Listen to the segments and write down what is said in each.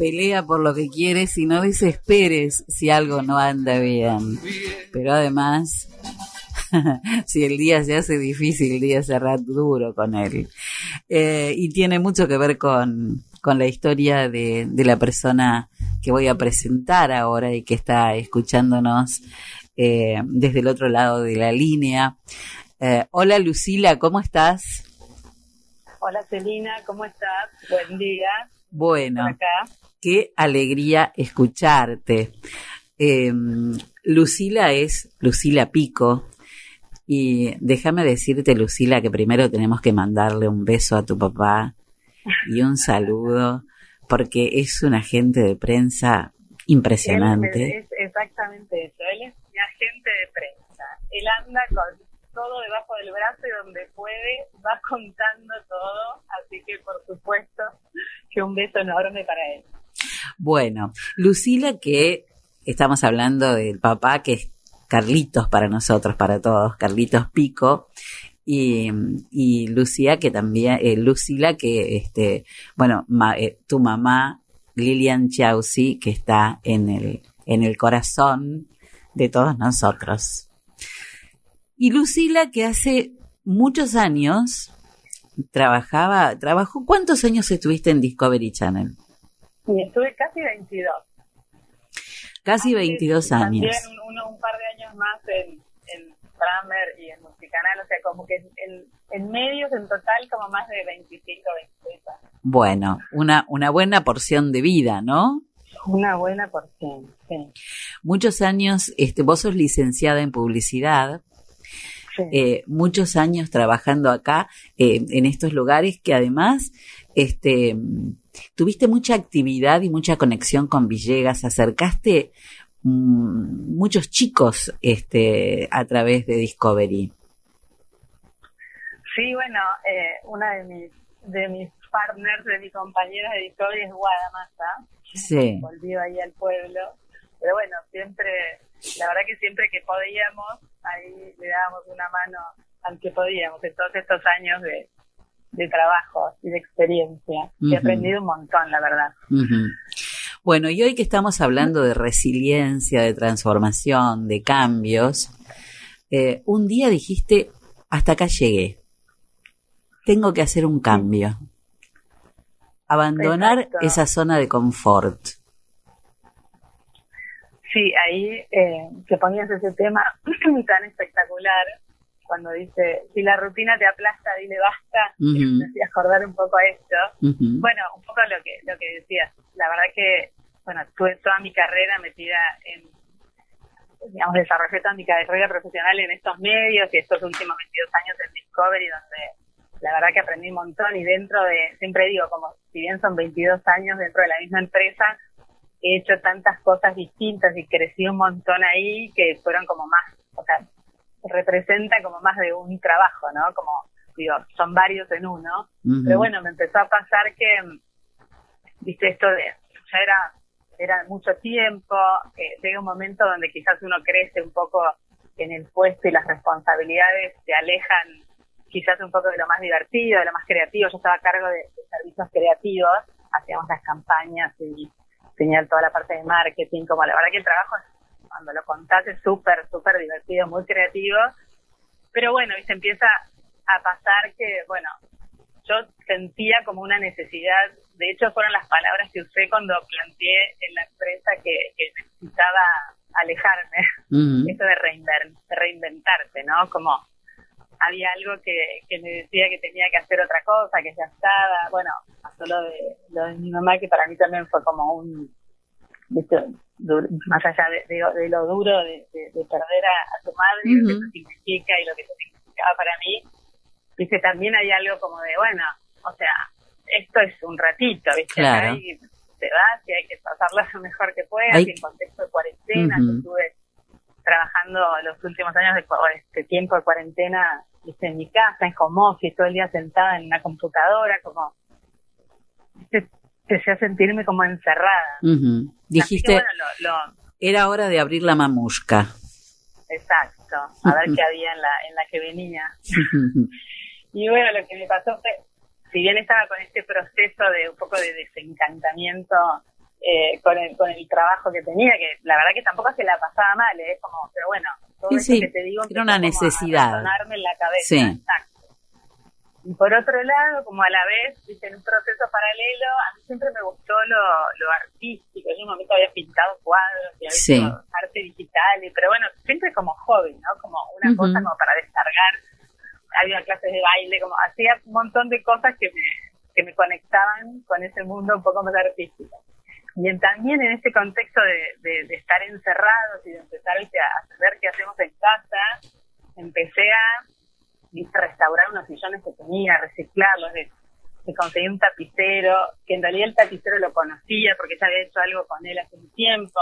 Pelea por lo que quieres y no desesperes si algo no anda bien. Pero además si el día se hace difícil, el día será duro con él. Eh, y tiene mucho que ver con, con la historia de, de, la persona que voy a presentar ahora y que está escuchándonos eh, desde el otro lado de la línea. Eh, hola Lucila, ¿cómo estás? Hola Celina, ¿cómo estás? Buen día. Bueno, qué alegría escucharte. Eh, Lucila es Lucila Pico, y déjame decirte, Lucila, que primero tenemos que mandarle un beso a tu papá y un saludo, porque es un agente de prensa impresionante. es exactamente eso, él es mi agente de prensa. Él anda con todo debajo del brazo y donde puede va contando todo, así que por supuesto que un beso enorme para él. Bueno, Lucila, que estamos hablando del papá que es Carlitos para nosotros, para todos, Carlitos Pico. Y, Lucía, que también, eh, Lucila, que, este, bueno, eh, tu mamá, Lilian Chausi, que está en el, en el corazón de todos nosotros. Y Lucila, que hace muchos años trabajaba, trabajó, ¿cuántos años estuviste en Discovery Channel? Estuve casi 22. Casi 22 años. También un, un par de años más en, en Framer y en Musicanal, o sea, como que en, en, medios en total como más de 25, 26 años. Bueno, una, una buena porción de vida, ¿no? Una buena porción, sí. Muchos años, este, vos sos licenciada en publicidad, sí. eh, muchos años trabajando acá eh, en estos lugares que además este, tuviste mucha actividad y mucha conexión con Villegas, acercaste mmm, muchos chicos este, a través de Discovery. Sí, bueno, eh, una de mis, de mis partners, de mis compañeras de Discovery es Guadamasa. Sí. Volvió ahí al pueblo. Pero bueno, siempre, la verdad que siempre que podíamos, ahí le dábamos una mano al que podíamos en todos estos años de, de trabajo y de experiencia. Uh -huh. He aprendido un montón, la verdad. Uh -huh. Bueno, y hoy que estamos hablando de resiliencia, de transformación, de cambios, eh, un día dijiste, hasta acá llegué, tengo que hacer un cambio, abandonar Exacto. esa zona de confort. Sí, ahí eh, que ponías ese tema tan espectacular, cuando dice, si la rutina te aplasta, dile basta, uh -huh. me hacía acordar un poco a esto. Uh -huh. Bueno, un poco lo que, lo que decías. La verdad que, bueno, tuve toda mi carrera metida en, digamos, desarrollé toda mi carrera profesional en estos medios y estos últimos 22 años en Discovery, donde la verdad que aprendí un montón y dentro de, siempre digo, como si bien son 22 años dentro de la misma empresa, he hecho tantas cosas distintas y crecí un montón ahí que fueron como más, o sea, representa como más de un trabajo, ¿no? Como, digo, son varios en uno. Uh -huh. Pero bueno, me empezó a pasar que, viste, esto de, ya era, era mucho tiempo, eh, llega un momento donde quizás uno crece un poco en el puesto y las responsabilidades te alejan quizás un poco de lo más divertido, de lo más creativo. Yo estaba a cargo de, de servicios creativos, hacíamos las campañas y tenía toda la parte de marketing, como la verdad que el trabajo cuando lo contás es súper, súper divertido, muy creativo. Pero bueno, y se empieza a pasar que, bueno, yo sentía como una necesidad, de hecho fueron las palabras que usé cuando planteé en la empresa que, que necesitaba alejarme, uh -huh. eso de, reinvent, de reinventarse, ¿no? Como había algo que, que me decía que tenía que hacer otra cosa, que ya estaba, bueno, pasó lo de, lo de mi mamá, que para mí también fue como un, ¿viste? Más allá de, de, de lo duro de, de perder a, a, tu madre, uh -huh. lo que eso significa y lo que eso significaba para mí, dice, también hay algo como de, bueno, o sea, esto es un ratito, ¿viste? Claro. Y te vas y hay que pasarla lo mejor que puedas, hay... en contexto de cuarentena, uh -huh. estuve trabajando los últimos años de este tiempo de cuarentena en mi casa, en home office, todo el día sentada en una computadora, como empecé a sentirme como encerrada. Dijiste, era hora de abrir la mamushka. Exacto, a ver qué había en la, en la que venía. y bueno, lo que me pasó fue, si bien estaba con este proceso de un poco de desencantamiento eh, con, el, con el trabajo que tenía, que la verdad que tampoco se la pasaba mal, ¿eh? como, pero bueno, todo sí, que te digo era una necesidad. en la cabeza, sí. exacto. Y por otro lado, como a la vez, en un proceso paralelo, a mí siempre me gustó lo, lo artístico. Yo en un momento había pintado cuadros y había hecho arte digital, y, pero bueno, siempre como hobby, ¿no? Como una cosa como para descargar. Había clases de baile, como hacía un montón de cosas que me, que me conectaban con ese mundo un poco más artístico. Y también en este contexto de, de, estar encerrados y de empezar a saber qué hacemos en casa, empecé a restaurar unos sillones que tenía, reciclarlos, de, de conseguir un tapicero, que en realidad el tapicero lo conocía porque ya había hecho algo con él hace un tiempo.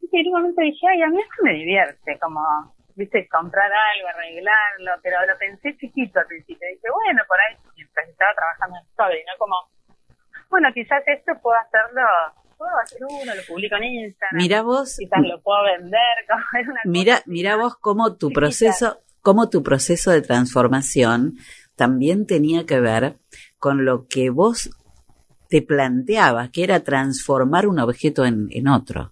Y en un momento dije, ay, a mí esto me divierte, como, viste, comprar algo, arreglarlo, pero lo pensé chiquito al principio. Dije, bueno, por ahí, mientras estaba trabajando en todo, y no como bueno, quizás esto puedo hacerlo, puedo hacer uno, lo publico en Instagram. Mira vos. Quizás lo puedo vender. mira, mira vos cómo tu proceso, cómo tu proceso de transformación también tenía que ver con lo que vos te planteabas, que era transformar un objeto en, otro.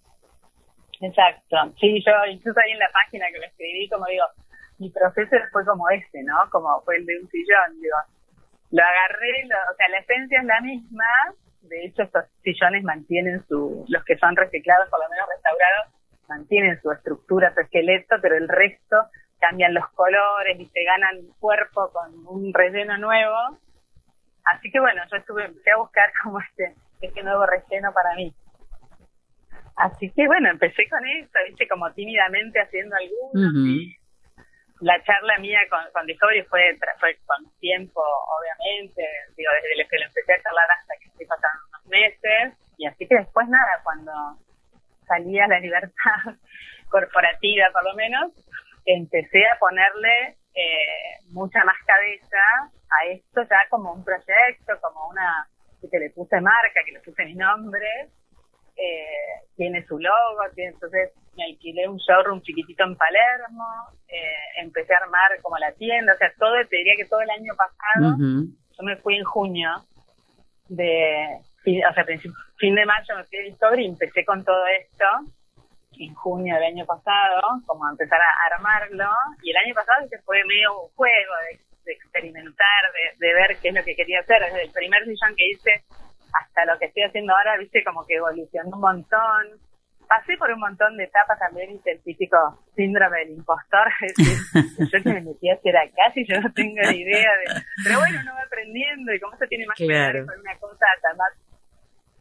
Exacto. Sí, yo incluso ahí en la página que lo escribí, como digo, mi proceso fue como este, ¿no? Como fue el de un sillón, digo, lo agarré, o sea, la esencia es la misma. De hecho, estos sillones mantienen su, los que son reciclados, por lo menos restaurados, mantienen su estructura, su esqueleto, pero el resto cambian los colores y se ganan cuerpo con un relleno nuevo. Así que bueno, yo estuve, empecé a buscar como este, este nuevo relleno para mí. Así que bueno, empecé con eso, viste, como tímidamente haciendo algunos la charla mía con, con Discovery fue, fue con tiempo, obviamente, digo, desde que lo empecé a charlar hasta que estoy pasando unos meses, y así que después nada, cuando salía la libertad corporativa por lo menos, empecé a ponerle eh, mucha más cabeza a esto ya como un proyecto, como una, que le puse marca, que le puse mi nombre, eh, tiene su logo, tiene, entonces me alquilé un showroom chiquitito en Palermo, eh, empecé a armar como la tienda, o sea, todo, te diría que todo el año pasado, yo me fui en junio de, o sea, fin de mayo me fui a Discovery y empecé con todo esto en junio del año pasado, como a empezar a armarlo, y el año pasado se fue medio un juego de, experimentar, de, de, ver qué es lo que quería hacer, desde el primer sillón que hice hasta lo que estoy haciendo ahora, viste, como que evolucionó un montón, pasé por un montón de etapas también, hice el típico síndrome del impostor, es decir, yo que me metí a hacer acá si yo no tengo ni idea de... Pero bueno, uno va aprendiendo y como eso tiene más que ver con una cosa tan más,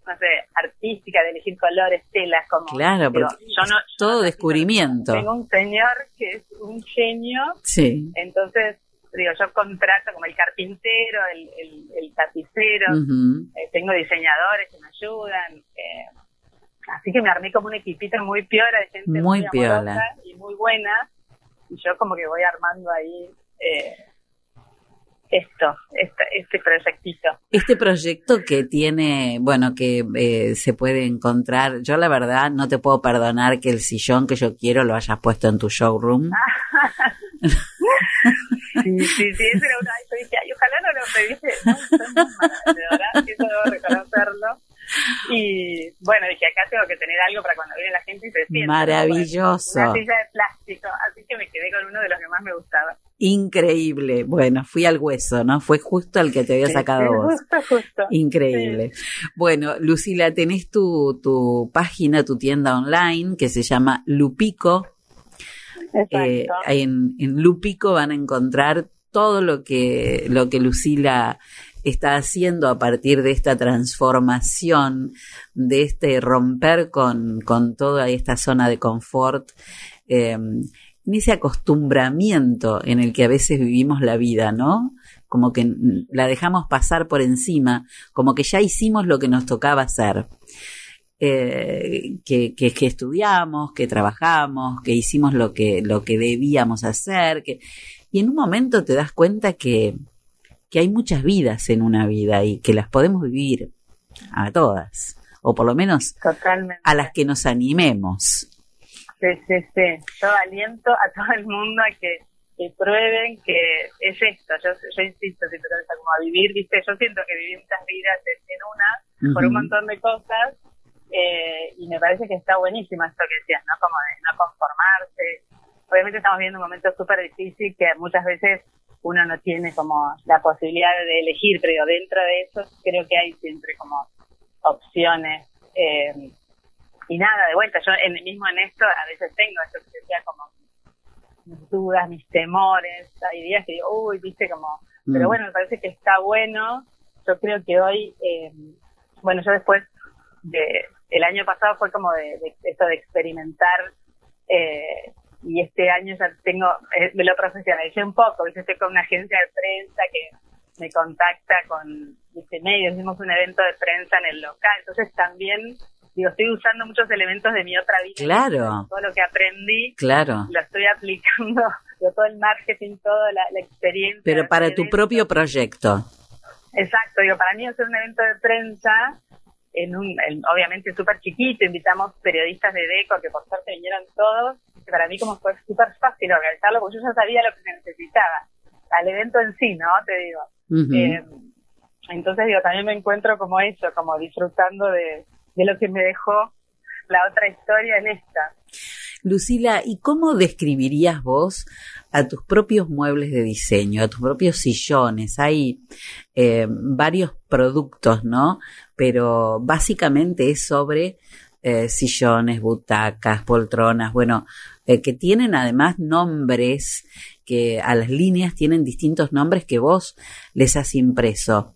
no sé, artística, de elegir colores, telas, como... Claro, yo no, todo descubrimiento. Tengo un señor que es un genio, sí. entonces digo, yo contrato como el carpintero, el, el, tapicero, eh, tengo diseñadores que me ayudan, eh, Así que me armé como un equipito muy piola de gente muy, muy piola. y muy buena. Y yo como que voy armando ahí eh, esto, este, este proyectito. Este proyecto que tiene, bueno, que eh, se puede encontrar, yo la verdad no te puedo perdonar que el sillón que yo quiero lo hayas puesto en tu showroom. sí, sí, sí, ese era una... Yo dije, ay, ojalá no lo pediste. No, de verdad, eso debo reconocerlo. Y bueno, dije, acá tengo que tener algo para cuando viene la gente y se siente. Maravilloso. Una silla de plástico, así que me quedé con uno de los que más me gustaba. Increíble. Bueno, fui al hueso, ¿no? Fue justo el que te había sacado vos. Justo, justo. Increíble. Bueno, Lucila, tenés tu, tu página, tu tienda online que se llama Lupico. Eh, en, en Lupico van a encontrar todo lo que, lo que Lucila está haciendo a partir de esta transformación, de este romper con, con toda esta zona de confort, eh, en ese acostumbramiento en el que a veces vivimos la vida, ¿no? Como que la dejamos pasar por encima, como que ya hicimos lo que nos tocaba hacer. eh, que, que, que, estudiamos, que trabajamos, que hicimos lo que, lo que debíamos hacer, que, y en un momento te das cuenta que, que hay muchas vidas en una vida y que las podemos vivir a todas, o por lo menos a las que nos animemos. Sí, sí, sí. Yo aliento a todo el mundo a que, prueben que es esto. Yo, yo insisto, siempre como a vivir, ¿viste? Yo siento que viví muchas vidas en, una por un montón de cosas eh, y me parece que está buenísimo esto que decías, ¿no? Como de no conformarse. Obviamente estamos viendo un momento súper difícil que muchas veces uno no tiene como la posibilidad de elegir, pero dentro de eso creo que hay siempre como opciones. Eh, y nada, de vuelta, yo en, mismo en esto a veces tengo esto que decía como mis dudas, mis temores, hay días que digo, uy, viste como, pero mm. bueno, me parece que está bueno. Yo creo que hoy, eh, bueno, yo después de, el año pasado fue como de, de esto de experimentar eh, y este año ya tengo, eh, me lo profesionalicé un poco, estoy con una agencia de prensa que me contacta con este medios, hicimos un evento de prensa en el local, entonces también digo, estoy usando muchos elementos de mi otra vida. Claro. Todo lo que aprendí. Claro. Lo estoy aplicando, todo el marketing, toda la, experiencia. Pero para tu propio proyecto. Exacto, digo, para mí hacer un evento de prensa en un, obviamente súper chiquito, invitamos periodistas de DECO que por suerte vinieron todos, que para mí como fue súper fácil organizarlo, porque yo ya sabía lo que se necesitaba, al evento en sí, ¿no? Te digo. Eh, entonces digo, también me encuentro como eso, como disfrutando de, de lo que me dejó la otra historia en esta. Lucila, ¿y cómo describirías vos a tus propios muebles de diseño, a tus propios sillones? Hay eh, varios productos, ¿no? Pero básicamente es sobre eh, sillones, butacas, poltronas, bueno, eh, que tienen además nombres que a las líneas tienen distintos nombres que vos les has impreso.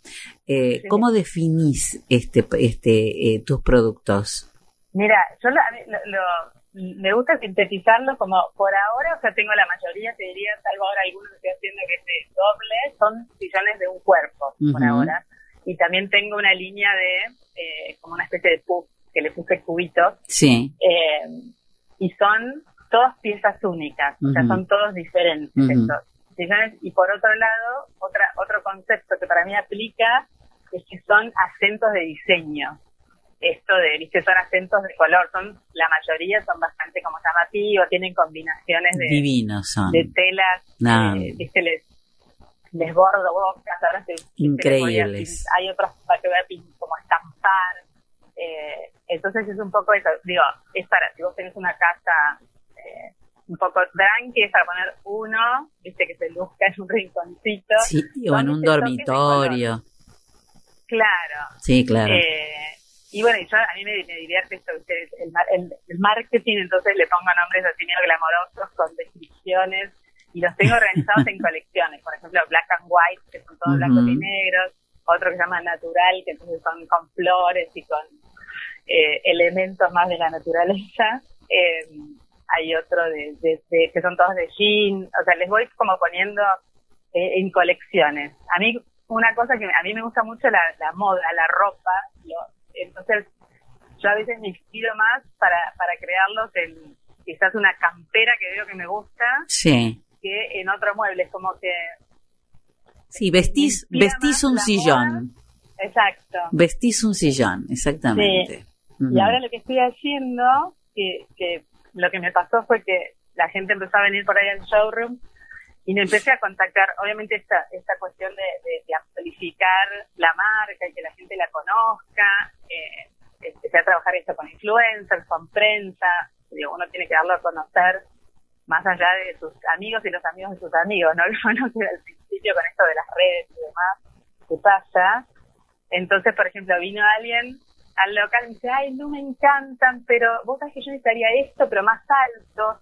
¿Cómo definís este, este, tus productos? Mira, yo lo, me gusta sintetizarlo como por ahora, o sea, tengo la mayoría, te diría, salvo ahora algunos que estoy haciendo que es de doble, son sillones de un cuerpo, por ahora. Y también tengo una línea de, eh, como una especie de puff, que le puse cubitos. Sí. Eh, y son todas piezas únicas, o sea, son todos diferentes estos sillones. Y por otro lado, otra, otro concepto que para mí aplica es que son acentos de diseño esto de, viste, son acentos de color, son, la mayoría son bastante como llamativos, tienen combinaciones de, Divinos son. de telas, eh, viste, les, les bordo bocas, ahora Increíbles. hay otros para que voy como estampar, eh, entonces es un poco eso, digo, es para, si vos tenés una casa eh, un poco tranqui, es para poner uno, viste, que se luzca en un rinconcito. Sí, o en un dormitorio. Claro. Sí, claro. Eh, y bueno, yo, a mí me, divierte esto, el, el, marketing, entonces le pongo nombres así medio glamorosos con descripciones y los tengo organizados en colecciones. Por ejemplo, Black and White, que son todos blancos y negros. Otro que se llama Natural, que entonces son con flores y con eh, elementos más de la naturaleza. Eh, hay otro de, que son todos de jean. O sea, les voy como poniendo eh, en colecciones. A mí, una cosa que a mí me gusta mucho la, la moda, la ropa, entonces, yo a veces me inspiro más para, para crearlos en quizás una campera que veo que me gusta sí. que en otro mueble. Es como que. Sí, vestís, vestís un sillón. Exacto. Vestís un sillón, exactamente. Y ahora lo que estoy haciendo, que, que lo que me pasó fue que la gente empezó a venir por ahí al showroom y me empecé a contactar, obviamente esta, esta cuestión de, de, amplificar la marca y que la gente la conozca, eh, empecé a trabajar esto con influencers, con prensa, digo, uno tiene que darlo a conocer más allá de sus amigos y los amigos de sus amigos, ¿no? Lo que al principio con esto de las redes y demás, ¿qué pasa? Entonces, por ejemplo, vino alguien al local y me dice, ay, no me encantan, pero vos sabés que yo necesitaría esto, pero más alto.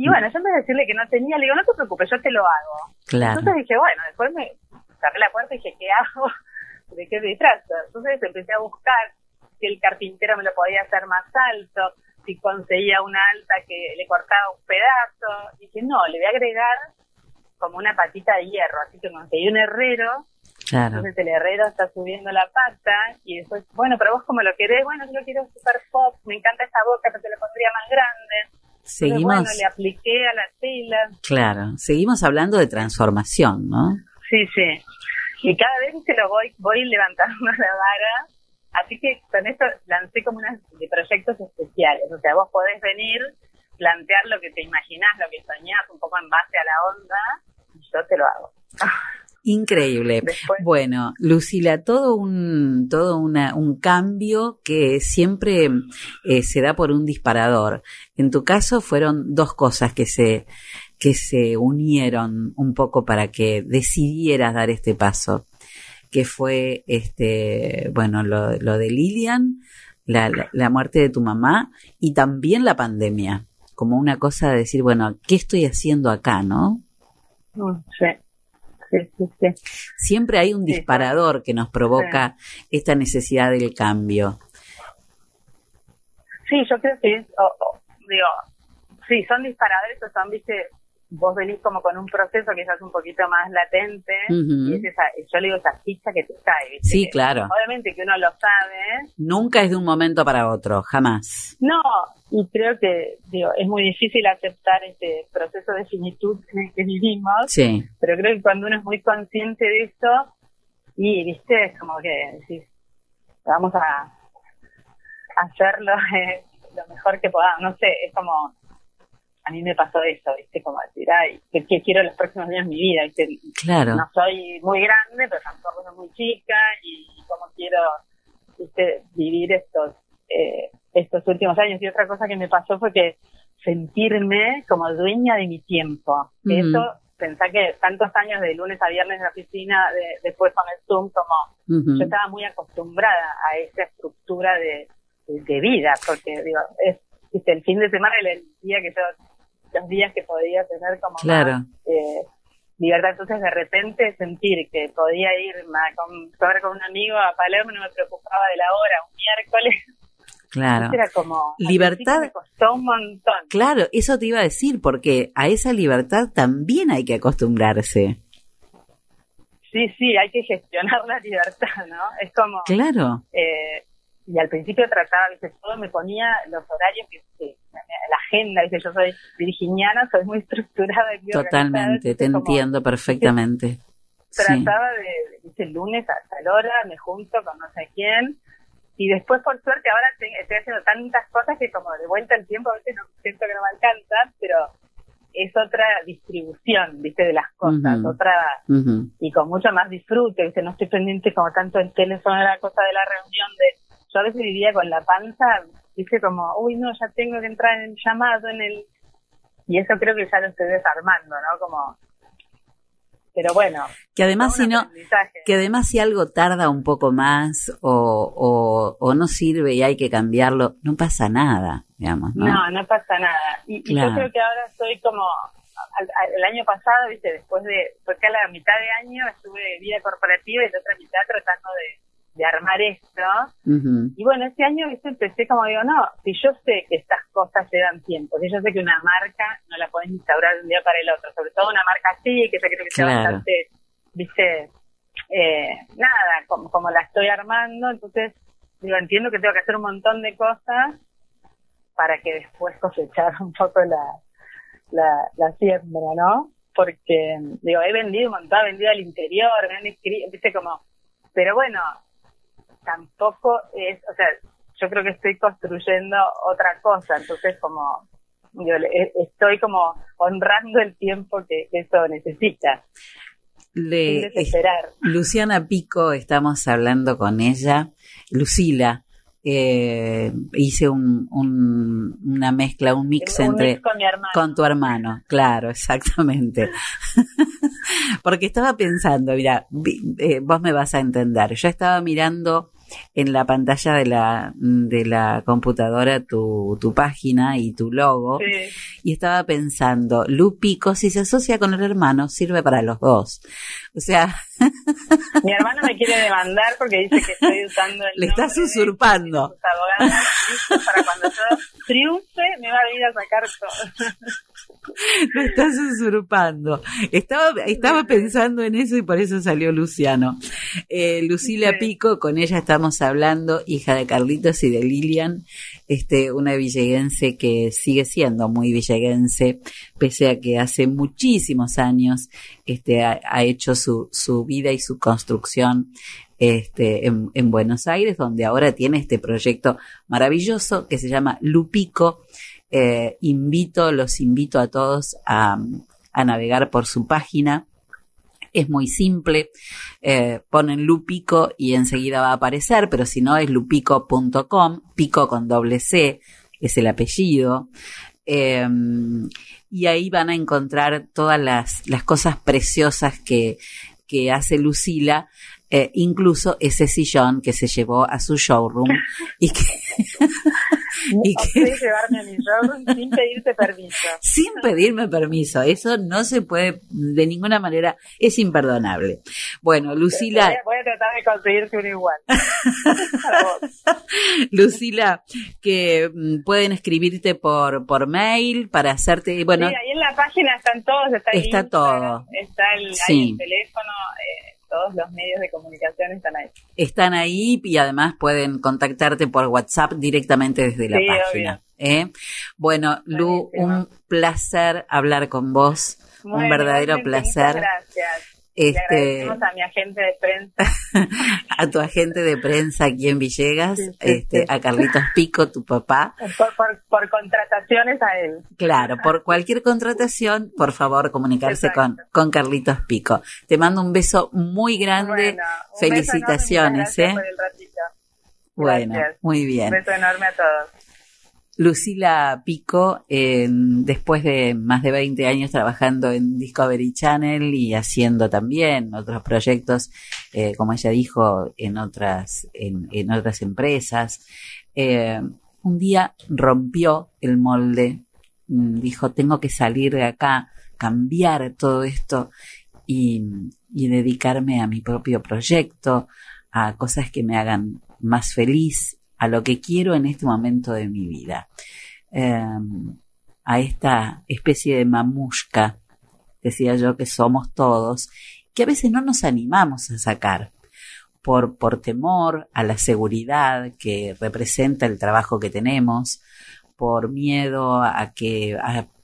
Y bueno, yo en vez de decirle que no tenía, le digo, no te preocupes, yo te lo hago. Entonces dije, bueno, después me cerré la puerta y dije, ¿qué hago? ¿De qué me trato? Entonces empecé a buscar si el carpintero me lo podía hacer más alto, si conseguía una alta que le cortaba un pedazo. Y dije, no, le voy a agregar como una patita de hierro. Así que conseguí un herrero Entonces el herrero está subiendo la pata y después, bueno, pero vos como lo querés, bueno, yo lo quiero super pop, me encanta esa boca, pero te lo pondría más grande. Seguimos. bueno, le apliqué a la tela. Claro, seguimos hablando de transformación, ¿no? Sí, sí. Y cada vez que lo voy, voy levantando la vara. Así que con esto lancé como unas de proyectos especiales. O sea, vos podés venir, plantear lo que te imaginás, lo que soñás, un poco en base a la onda, y yo te lo hago. Increíble. bueno, Lucila, todo un todo una, un cambio que siempre eh, se da por un disparador. En tu caso fueron dos cosas que se que se unieron un poco para que decidieras dar este paso, que fue este bueno lo, lo de Lilian, la, la, muerte de tu mamá y también la pandemia, como una cosa de decir bueno qué estoy haciendo acá, ¿no? Mm, sí. Siempre hay un disparador que nos provoca esta necesidad del cambio. Sí, yo creo que es, digo, sí, son disparadores o son, viste, vos venís como con un proceso quizás un poquito más latente y es esa, yo le digo esa ficha que te cae. ¿viste? Sí, claro. Obviamente que uno lo sabe. Nunca es de un momento para otro, jamás. No, y creo que digo, es muy difícil aceptar este proceso de finitud en el que vivimos, sí. pero creo que cuando uno es muy consciente de esto, y viste, es como que decís, vamos a hacerlo eh, lo mejor que podamos, no sé, es como a mí me pasó eso, ¿viste? Como decir, ay, que, quiero los próximos días de mi vida, ¿viste? Claro. No soy muy grande, pero tampoco soy muy chica y como quiero, ¿viste? Vivir estos, eh, estos últimos años. Y otra cosa que me pasó fue que sentirme como dueña de mi tiempo. Eso, pensá que tantos años de lunes a viernes en la oficina, después con el Zoom, como yo estaba muy acostumbrada a esa estructura de, de, vida, porque digo, es el fin de semana el día que yo los días que podía tener como claro. eh, libertad. Entonces, de repente, sentir que podía ir con, con un amigo a Palermo, no me preocupaba de la hora, un miércoles. Claro. Era como. Libertad. Me costó un montón. Claro, eso te iba a decir, porque a esa libertad también hay que acostumbrarse. Sí, sí, hay que gestionar la libertad, ¿no? Es como. Claro. Eh, y al principio trataba, ¿viste? todo me ponía los horarios que, la agenda, ¿viste? yo soy virginiana, soy muy estructurada. Totalmente, te entiendo perfectamente. Trataba de, dice, el lunes a tal hora, me junto con no sé quién, y después por suerte ahora estoy haciendo tantas cosas que como de vuelta el tiempo a veces no siento que no me alcanza, pero es otra distribución, viste, de las cosas, otra, y con mucho más disfrute, viste, no estoy pendiente como tanto el teléfono de la cosa de la reunión de yo a veces vivía con la panza, dice como, uy, no, ya tengo que entrar en el llamado, en el... Y eso creo que ya lo estoy desarmando, ¿no? Como... Pero bueno. Que además si no, que además si algo tarda un poco más o, o, no sirve y hay que cambiarlo, no pasa nada, digamos, ¿no? No, no pasa nada. Y, yo creo que ahora estoy como, el año pasado, viste, después de, porque a la mitad de año estuve de vida corporativa y la otra mitad tratando de de armar esto. Y bueno, este año empecé como digo, no, si yo sé que estas cosas llevan tiempo, si yo sé que una marca no la podés instaurar de un día para el otro, sobre todo una marca así, que se creo que sea bastante, viste, eh, nada, como, como la estoy armando, entonces digo, entiendo que tengo que hacer un montón de cosas para que después cosechar un poco la, la, la siembra, ¿no? Porque, digo, he vendido un montón, he vendido al interior, me han escrito, viste, como, pero bueno, tampoco es, o sea, yo creo que estoy construyendo otra cosa, entonces como yo estoy como honrando el tiempo que eso necesita. Le, Luciana Pico, estamos hablando con ella. Lucila, eh, hice un, una mezcla, un mix entre con, tu hermano, claro, exactamente. Porque estaba pensando, mira, eh, vos me vas a entender. Yo estaba mirando en la pantalla de la, de la computadora tu, tu página y tu logo y estaba pensando, Lupico, si se asocia con el hermano, sirve para los dos. O sea... Mi hermano me quiere demandar porque dice que estoy usando el Le estás usurpando. para cuando yo triunfe me va a venir a sacar todo. Lo estás usurpando. Estaba, estaba pensando en eso y por eso salió Luciano. Eh, Lucila Pico, con ella estamos hablando, hija de Carlitos y de Lilian, este, una villeguense que sigue siendo muy villeguense, pese a que hace muchísimos años este, ha, hecho su, su vida y su construcción este, en, en, Buenos Aires, donde ahora tiene este proyecto maravilloso que se llama Lupico, eh, invito, los invito a todos a, navegar por su página. Es muy simple, eh, ponen Lupico y enseguida va a aparecer, pero si no es lupico.com, pico con doble C, es el apellido. Em, y ahí van a encontrar todas las, las cosas preciosas que, que hace Lucila, eh, incluso ese sillón que se llevó a su showroom y que y que llevarme a mi showroom sin pedirte permiso. Sin pedirme permiso, eso no se puede de ninguna manera, es imperdonable. Bueno, Lucila. Voy a, tratar de conseguirte uno igual. Lucila, que mm, pueden escribirte por, por mail para hacerte, bueno. Sí, ahí en la página están todos, está, está todo. Está el, el teléfono. Eh, todos los medios de comunicación están ahí. Están ahí y además pueden contactarte por WhatsApp directamente desde la página. ¿eh? Bueno, Lu, un placer hablar con vos. un verdadero placer. Gracias. Este, a mi agente de prensa. a tu agente de prensa aquí en Villegas, este, a Carlitos Pico, tu papá. Por, contrataciones a él. Claro, por cualquier contratación, por favor, comunicarse con, con Carlitos Pico. Te mando un beso muy grande. Felicitaciones, ¿eh? Bueno, muy bien. Un beso enorme a todos. Lucila Pico, después de más de 20 años trabajando en Discovery Channel y haciendo también otros proyectos, eh, como ella dijo, en otras, en, otras empresas, eh, un día rompió el molde, mm, dijo, tengo que salir de acá, cambiar todo esto y, y dedicarme a mi propio proyecto, a cosas que me hagan más feliz a lo que quiero en este momento de mi vida. Em, a esta especie de mamushka, decía yo, que somos todos, que a veces no nos animamos a sacar por, por temor a la seguridad que representa el trabajo que tenemos, por miedo a que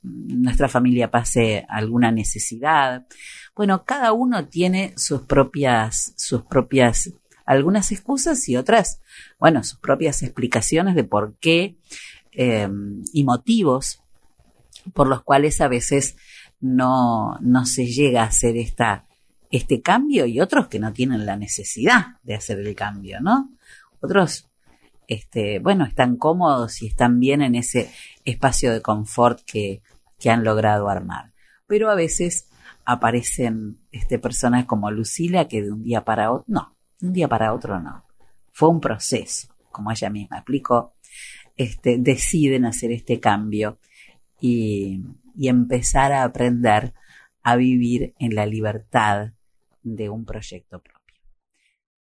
nuestra familia pase alguna necesidad. Bueno, cada uno tiene sus propias, sus propias algunas excusas y otras, bueno, sus propias explicaciones de por qué eh, y motivos por los cuales a veces no, no se llega a hacer esta, este cambio y otros que no tienen la necesidad de hacer el cambio, ¿no? Otros, este, bueno, están cómodos y están bien en ese espacio de confort que, que han logrado armar. Pero a veces aparecen este, personas como Lucila que de un día para otro, no, un día para otro no. Fue un proceso, como ella misma explicó, este, deciden hacer este cambio y, y empezar a aprender a vivir en la libertad de un proyecto propio.